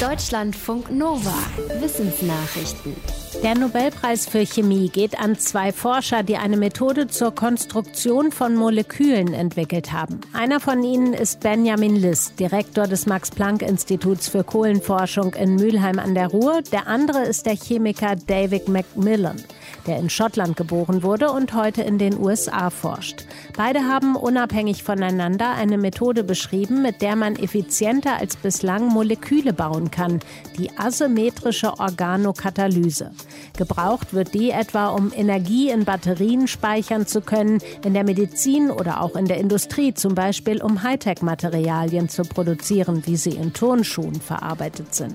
Deutschlandfunk Nova. Wissensnachrichten. Der Nobelpreis für Chemie geht an zwei Forscher, die eine Methode zur Konstruktion von Molekülen entwickelt haben. Einer von ihnen ist Benjamin List, Direktor des Max-Planck-Instituts für Kohlenforschung in Mülheim an der Ruhr. Der andere ist der Chemiker David Macmillan der in Schottland geboren wurde und heute in den USA forscht. Beide haben unabhängig voneinander eine Methode beschrieben, mit der man effizienter als bislang Moleküle bauen kann, die asymmetrische Organokatalyse. Gebraucht wird die etwa, um Energie in Batterien speichern zu können, in der Medizin oder auch in der Industrie, zum Beispiel um Hightech-Materialien zu produzieren, wie sie in Turnschuhen verarbeitet sind.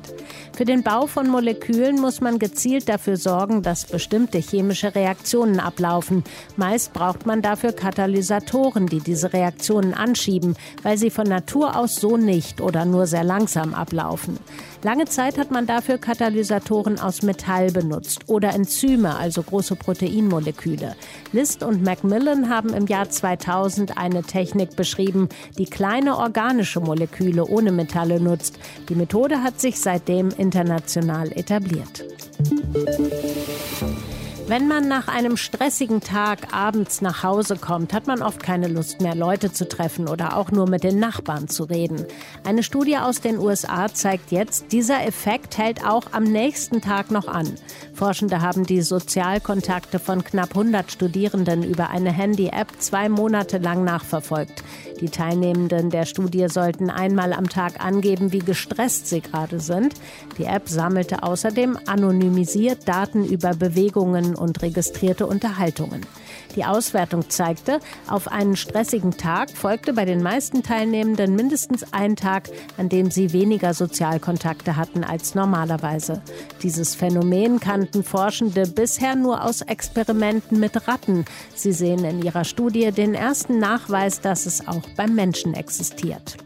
Für den Bau von Molekülen muss man gezielt dafür sorgen, dass bestimmte chemische Reaktionen ablaufen. Meist braucht man dafür Katalysatoren, die diese Reaktionen anschieben, weil sie von Natur aus so nicht oder nur sehr langsam ablaufen. Lange Zeit hat man dafür Katalysatoren aus Metall benutzt oder Enzyme, also große Proteinmoleküle. List und Macmillan haben im Jahr 2000 eine Technik beschrieben, die kleine organische Moleküle ohne Metalle nutzt. Die Methode hat sich seitdem international etabliert. Wenn man nach einem stressigen Tag abends nach Hause kommt, hat man oft keine Lust mehr, Leute zu treffen oder auch nur mit den Nachbarn zu reden. Eine Studie aus den USA zeigt jetzt, dieser Effekt hält auch am nächsten Tag noch an. Forschende haben die Sozialkontakte von knapp 100 Studierenden über eine Handy-App zwei Monate lang nachverfolgt. Die Teilnehmenden der Studie sollten einmal am Tag angeben, wie gestresst sie gerade sind. Die App sammelte außerdem anonymisiert Daten über Bewegungen und registrierte Unterhaltungen. Die Auswertung zeigte, auf einen stressigen Tag folgte bei den meisten Teilnehmenden mindestens ein Tag, an dem sie weniger Sozialkontakte hatten als normalerweise. Dieses Phänomen kannten Forschende bisher nur aus Experimenten mit Ratten. Sie sehen in ihrer Studie den ersten Nachweis, dass es auch beim Menschen existiert.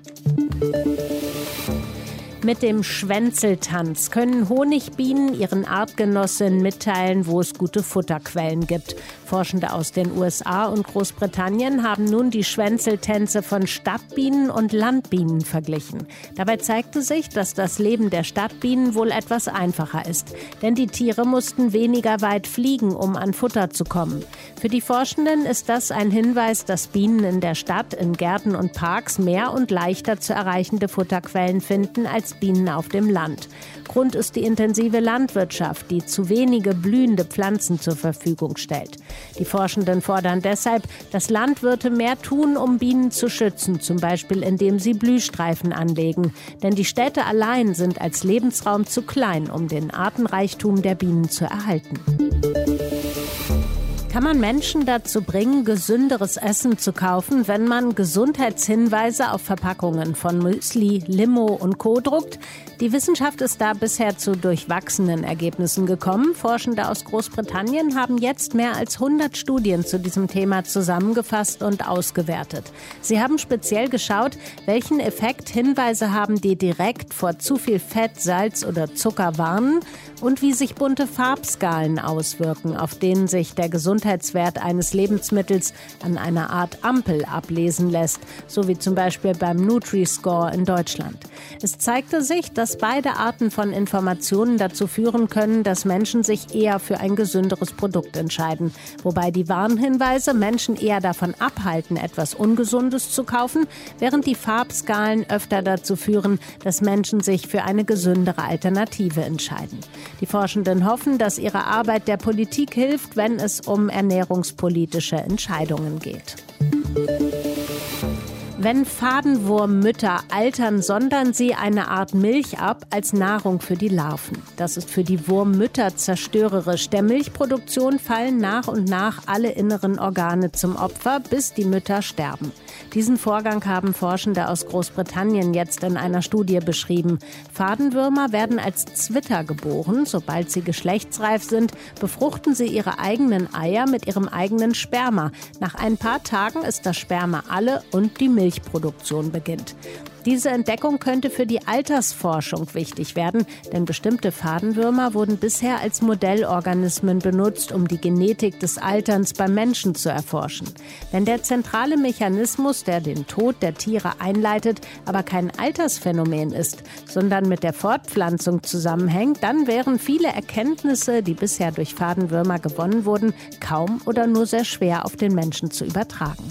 Mit dem Schwänzeltanz können Honigbienen ihren Artgenossinnen mitteilen, wo es gute Futterquellen gibt. Forschende aus den USA und Großbritannien haben nun die Schwänzeltänze von Stadtbienen und Landbienen verglichen. Dabei zeigte sich, dass das Leben der Stadtbienen wohl etwas einfacher ist. Denn die Tiere mussten weniger weit fliegen, um an Futter zu kommen. Für die Forschenden ist das ein Hinweis, dass Bienen in der Stadt, in Gärten und Parks mehr und leichter zu erreichende Futterquellen finden als Bienen auf dem Land. Grund ist die intensive Landwirtschaft, die zu wenige blühende Pflanzen zur Verfügung stellt. Die Forschenden fordern deshalb, dass Landwirte mehr tun, um Bienen zu schützen, zum Beispiel indem sie Blühstreifen anlegen. Denn die Städte allein sind als Lebensraum zu klein, um den Artenreichtum der Bienen zu erhalten. Kann man Menschen dazu bringen, gesünderes Essen zu kaufen, wenn man Gesundheitshinweise auf Verpackungen von Müsli, Limo und Co. druckt? Die Wissenschaft ist da bisher zu durchwachsenen Ergebnissen gekommen. Forschende aus Großbritannien haben jetzt mehr als 100 Studien zu diesem Thema zusammengefasst und ausgewertet. Sie haben speziell geschaut, welchen Effekt Hinweise haben, die direkt vor zu viel Fett, Salz oder Zucker warnen und wie sich bunte Farbskalen auswirken, auf denen sich der Gesundheitswert eines Lebensmittels an einer Art Ampel ablesen lässt, so wie zum Beispiel beim Nutri-Score in Deutschland. Es zeigte sich, dass beide Arten von Informationen dazu führen können, dass Menschen sich eher für ein gesünderes Produkt entscheiden, wobei die Warnhinweise Menschen eher davon abhalten, etwas Ungesundes zu kaufen, während die Farbskalen öfter dazu führen, dass Menschen sich für eine gesündere Alternative entscheiden. Die Forschenden hoffen, dass ihre Arbeit der Politik hilft, wenn es um ernährungspolitische Entscheidungen geht. Wenn Fadenwurmmütter altern, sondern sie eine Art Milch ab als Nahrung für die Larven. Das ist für die Wurmmütter zerstörerisch. Der Milchproduktion fallen nach und nach alle inneren Organe zum Opfer, bis die Mütter sterben. Diesen Vorgang haben Forschende aus Großbritannien jetzt in einer Studie beschrieben. Fadenwürmer werden als Zwitter geboren. Sobald sie geschlechtsreif sind, befruchten sie ihre eigenen Eier mit ihrem eigenen Sperma. Nach ein paar Tagen ist das Sperma alle und die Milchproduktion beginnt. Diese Entdeckung könnte für die Altersforschung wichtig werden, denn bestimmte Fadenwürmer wurden bisher als Modellorganismen benutzt, um die Genetik des Alterns beim Menschen zu erforschen. Wenn der zentrale Mechanismus, der den Tod der Tiere einleitet, aber kein Altersphänomen ist, sondern mit der Fortpflanzung zusammenhängt, dann wären viele Erkenntnisse, die bisher durch Fadenwürmer gewonnen wurden, kaum oder nur sehr schwer auf den Menschen zu übertragen.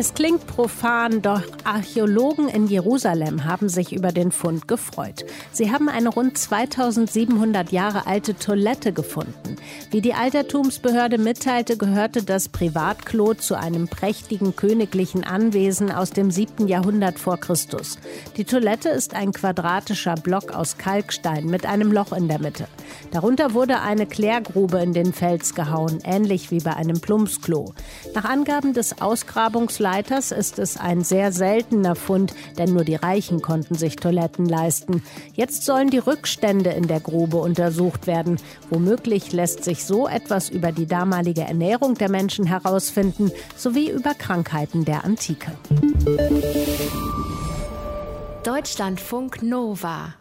Es klingt profan, doch Archäologen in Jerusalem haben sich über den Fund gefreut. Sie haben eine rund 2700 Jahre alte Toilette gefunden. Wie die Altertumsbehörde mitteilte, gehörte das Privatklo zu einem prächtigen königlichen Anwesen aus dem 7. Jahrhundert vor Christus. Die Toilette ist ein quadratischer Block aus Kalkstein mit einem Loch in der Mitte. Darunter wurde eine Klärgrube in den Fels gehauen, ähnlich wie bei einem Plumpsklo. Nach Angaben des Ausgrabungsleiters ist es ein sehr seltener Fund, denn nur die Reichen konnten sich Toiletten leisten. Jetzt sollen die Rückstände in der Grube untersucht werden. Womöglich lässt sich so etwas über die damalige Ernährung der Menschen herausfinden, sowie über Krankheiten der Antike. Deutschlandfunk Nova